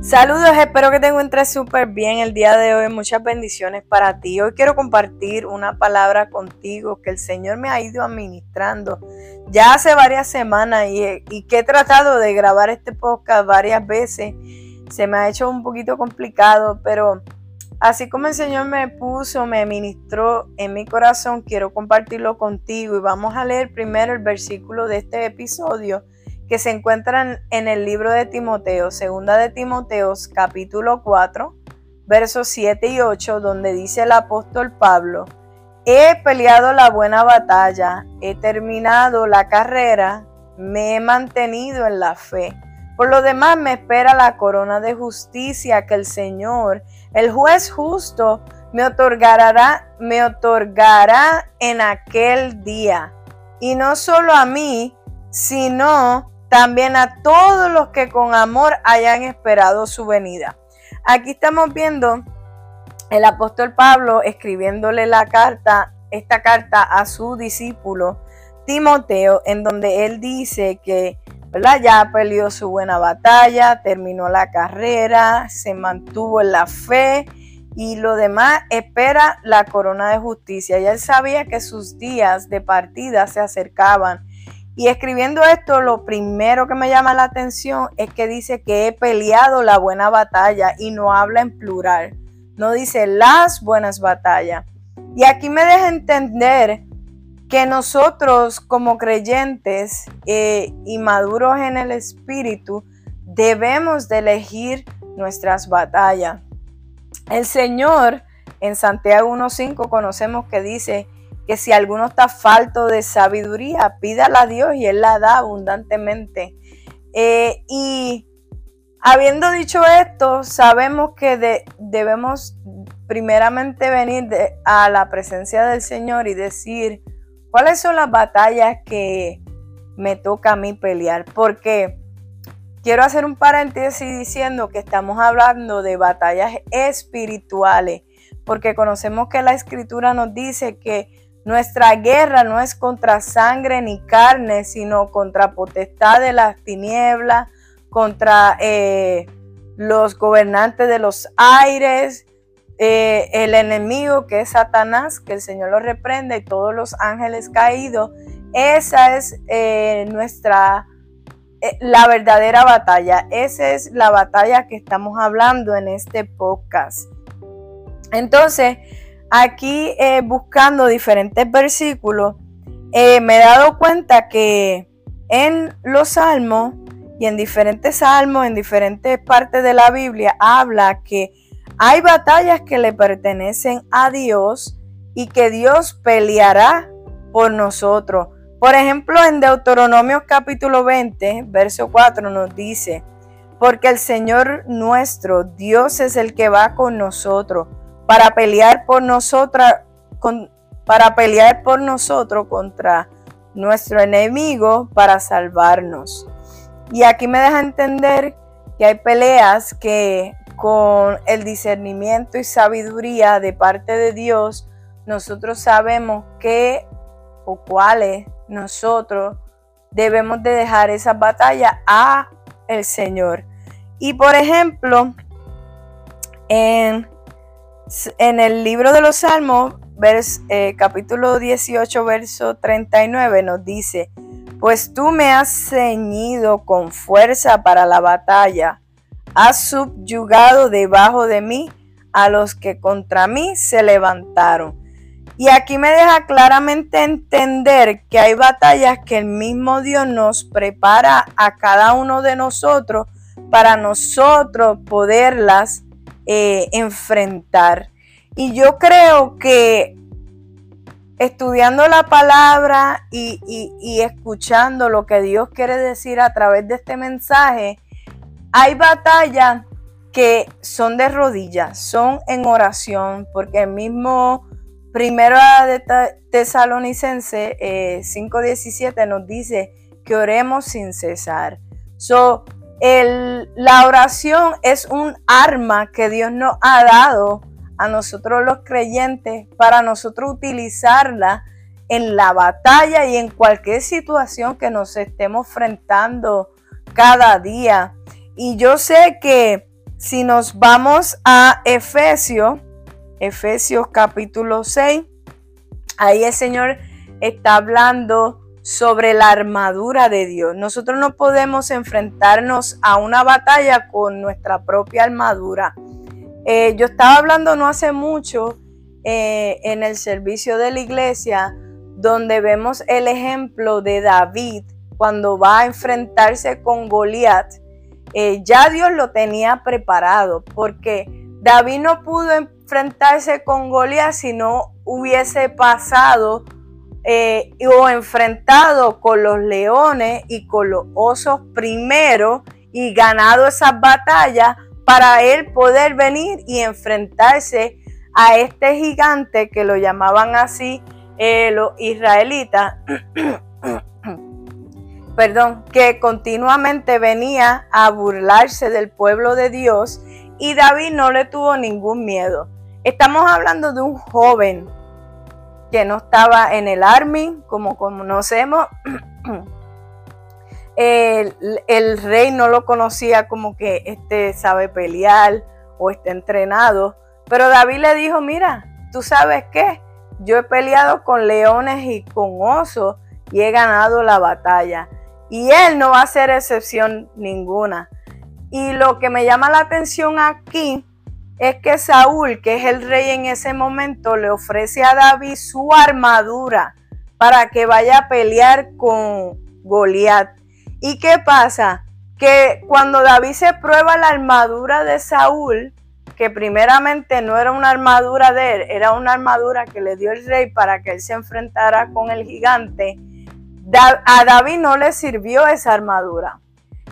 Saludos, espero que te encuentres súper bien el día de hoy. Muchas bendiciones para ti. Hoy quiero compartir una palabra contigo que el Señor me ha ido administrando ya hace varias semanas y, que he tratado de grabar este podcast varias veces. Se me ha hecho un poquito complicado, pero así como el Señor me puso, me ministró en mi corazón, quiero compartirlo contigo y vamos a leer primero el versículo de este episodio que se encuentran en el libro de Timoteo, segunda de Timoteos, capítulo 4, versos 7 y 8, donde dice el apóstol Pablo, he peleado la buena batalla, he terminado la carrera, me he mantenido en la fe. Por lo demás me espera la corona de justicia que el Señor, el juez justo, me otorgará, me otorgará en aquel día. Y no solo a mí, sino también a todos los que con amor hayan esperado su venida. Aquí estamos viendo el apóstol Pablo escribiéndole la carta, esta carta a su discípulo Timoteo, en donde él dice que ¿verdad? ya peleó su buena batalla, terminó la carrera, se mantuvo en la fe y lo demás espera la corona de justicia. Y él sabía que sus días de partida se acercaban y escribiendo esto, lo primero que me llama la atención es que dice que he peleado la buena batalla y no habla en plural. No dice las buenas batallas. Y aquí me deja entender que nosotros como creyentes eh, y maduros en el espíritu debemos de elegir nuestras batallas. El Señor en Santiago 1.5 conocemos que dice que si alguno está falto de sabiduría, pídala a Dios y Él la da abundantemente. Eh, y habiendo dicho esto, sabemos que debemos primeramente venir a la presencia del Señor y decir cuáles son las batallas que me toca a mí pelear. Porque quiero hacer un paréntesis diciendo que estamos hablando de batallas espirituales, porque conocemos que la escritura nos dice que nuestra guerra no es contra sangre ni carne, sino contra potestad de las tinieblas, contra eh, los gobernantes de los aires, eh, el enemigo que es Satanás, que el Señor lo reprende, y todos los ángeles caídos. Esa es eh, nuestra, la verdadera batalla. Esa es la batalla que estamos hablando en este podcast. Entonces, aquí eh, buscando diferentes versículos, eh, me he dado cuenta que en los salmos y en diferentes salmos, en diferentes partes de la Biblia, habla que hay batallas que le pertenecen a Dios y que Dios peleará por nosotros. Por ejemplo, en Deuteronomio capítulo 20, verso 4 nos dice, porque el Señor nuestro, Dios es el que va con nosotros para pelear por nosotras, para pelear por nosotros contra nuestro enemigo para salvarnos. Y aquí me deja entender que hay peleas que con el discernimiento y sabiduría de parte de Dios, nosotros sabemos qué o cuáles nosotros debemos de dejar esa batalla a el Señor. Y por ejemplo, en en el libro de los Salmos, eh, capítulo 18, verso 39, nos dice, pues tú me has ceñido con fuerza para la batalla, has subyugado debajo de mí a los que contra mí se levantaron. Y aquí me deja claramente entender que hay batallas que el mismo Dios nos prepara a cada uno de nosotros para nosotros poderlas eh, enfrentar. Y yo creo que estudiando la palabra y, escuchando lo que Dios quiere decir a través de este mensaje, hay batallas que son de rodillas, son en oración, porque el mismo primero de Tesalonicense 5.17 eh, nos dice que oremos sin cesar. So, la oración es un arma que Dios nos ha dado a nosotros los creyentes para nosotros utilizarla en la batalla y en cualquier situación que nos estemos enfrentando cada día. Y yo sé que si nos vamos a Efesios, Efesios capítulo 6, ahí el Señor está hablando sobre la armadura de Dios. Nosotros no podemos enfrentarnos a una batalla con nuestra propia armadura. Eh, yo estaba hablando no hace mucho eh, en el servicio de la iglesia, donde vemos el ejemplo de David cuando va a enfrentarse con Goliat. Eh, ya Dios lo tenía preparado, porque David no pudo enfrentarse con Goliat si no hubiese pasado eh, o enfrentado con los leones y con los osos primero y ganado esas batallas para él poder venir y enfrentarse a este gigante que lo llamaban así eh, los israelitas, perdón, que continuamente venía a burlarse del pueblo de Dios y David no le tuvo ningún miedo. Estamos hablando de un joven que no estaba en el army, como conocemos. El, rey no lo conocía como que este sabe pelear o está entrenado. Pero David le dijo, mira, tú sabes qué, yo he peleado con leones y con osos y he ganado la batalla. Y él no va a hacer excepción ninguna. Y lo que me llama la atención aquí es que Saúl, que es el rey en ese momento, le ofrece a David su armadura para que vaya a pelear con Goliat. ¿Y qué pasa? Que cuando David se prueba la armadura de Saúl, que primeramente no era una armadura de él, era una armadura que le dio el rey para que él se enfrentara con el gigante, a David no le sirvió esa armadura.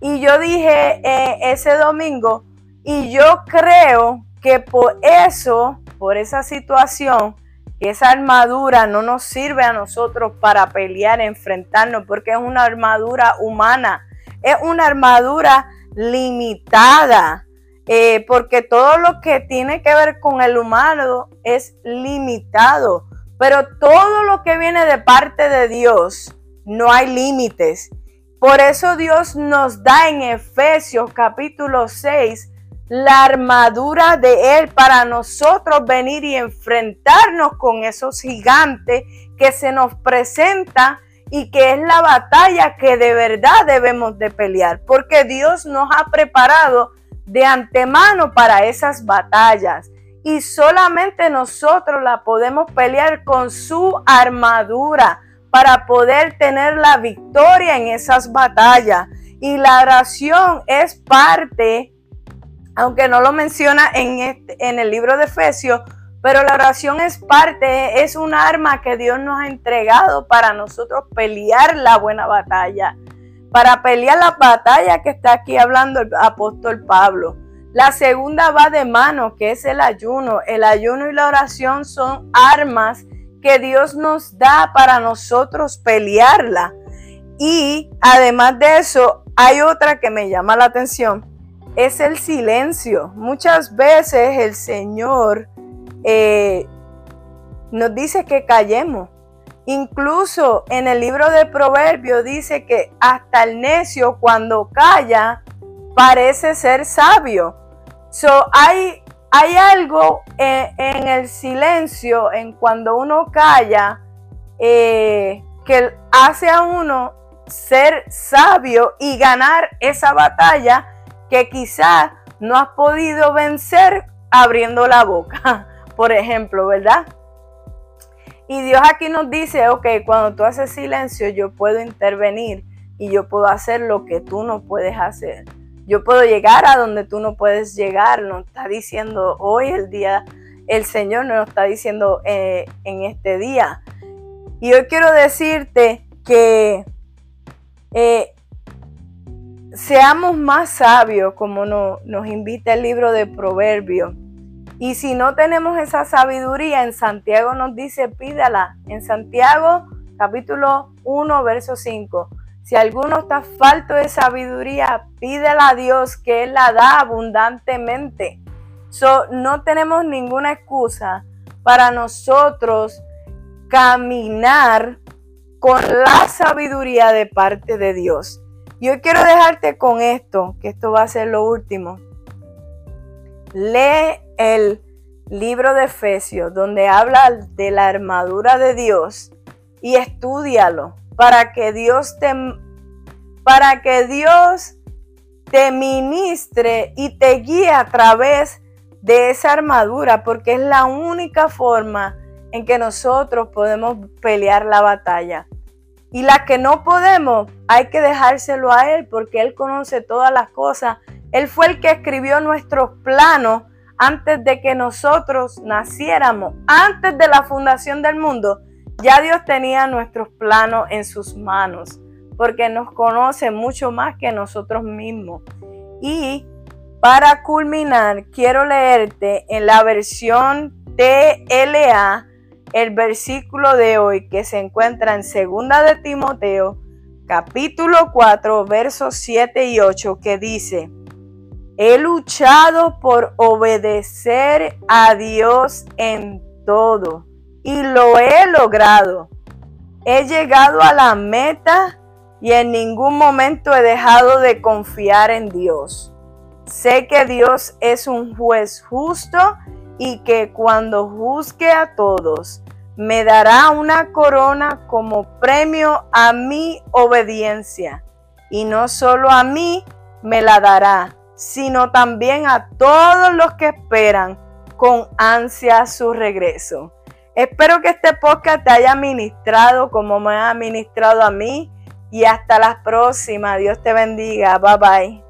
Y yo dije eh, ese domingo, y yo creo que por eso, por esa situación, esa armadura no nos sirve a nosotros para pelear, enfrentarnos, porque es una armadura humana, es una armadura limitada, eh, porque todo lo que tiene que ver con el humano es limitado, pero todo lo que viene de parte de Dios, no hay límites. Por eso Dios nos da en Efesios capítulo 6 la armadura de Él para nosotros venir y enfrentarnos con esos gigantes que se nos presenta y que es la batalla que de verdad debemos de pelear, porque Dios nos ha preparado de antemano para esas batallas y solamente nosotros la podemos pelear con su armadura para poder tener la victoria en esas batallas. Y la oración es parte aunque no lo menciona en, este, en el libro de Efesios, pero la oración es parte, es un arma que Dios nos ha entregado para nosotros pelear la buena batalla, para pelear la batalla que está aquí hablando el apóstol Pablo. La segunda va de mano, que es el ayuno. El ayuno y la oración son armas que Dios nos da para nosotros pelearla. Y además de eso, hay otra que me llama la atención es el silencio. Muchas veces el Señor eh, nos dice que callemos. Incluso en el libro de Proverbios dice que hasta el necio cuando calla parece ser sabio. So, hay, hay algo en, el silencio, en cuando uno calla, eh, que hace a uno ser sabio y ganar esa batalla que quizás no has podido vencer abriendo la boca, por ejemplo, ¿verdad? Y Dios aquí nos dice, ok, cuando tú haces silencio, yo puedo intervenir y yo puedo hacer lo que tú no puedes hacer. Yo puedo llegar a donde tú no puedes llegar. Nos está diciendo hoy el día, el Señor nos está diciendo eh, en este día. Y hoy quiero decirte que eh, seamos más sabios, como nos invita el libro de Proverbios. Y si no tenemos esa sabiduría, en Santiago nos dice, pídala. En Santiago capítulo 1, verso 5. Si alguno está falto de sabiduría, pídela a Dios que Él la da abundantemente. So, no tenemos ninguna excusa para nosotros caminar con la sabiduría de parte de Dios. Yo quiero dejarte con esto, que esto va a ser lo último. lee el libro de Efesios, donde habla de la armadura de Dios, y estudialo para que Dios te para que Dios te ministre y te guíe a través de esa armadura, porque es la única forma en que nosotros podemos pelear la batalla. Y la que no podemos, hay que dejárselo a Él, porque Él conoce todas las cosas. Él fue el que escribió nuestros planos antes de que nosotros naciéramos, antes de la fundación del mundo. Ya Dios tenía nuestros planos en sus manos porque nos conoce mucho más que nosotros mismos. Y para culminar, quiero leerte en la versión TLA el versículo de hoy que se encuentra en segunda de Timoteo, capítulo 4, versos 7 y 8, que dice, He luchado por obedecer a Dios en todo y lo he logrado. He llegado a la meta y en ningún momento he dejado de confiar en Dios. Sé que Dios es un juez justo y que cuando juzgue a todos, me dará una corona como premio a mi obediencia. Y no solo a mí me la dará, sino también a todos los que esperan con ansia su regreso. Espero que este podcast te haya ministrado como me ha ministrado a mí y hasta la próxima. Dios te bendiga. Bye bye.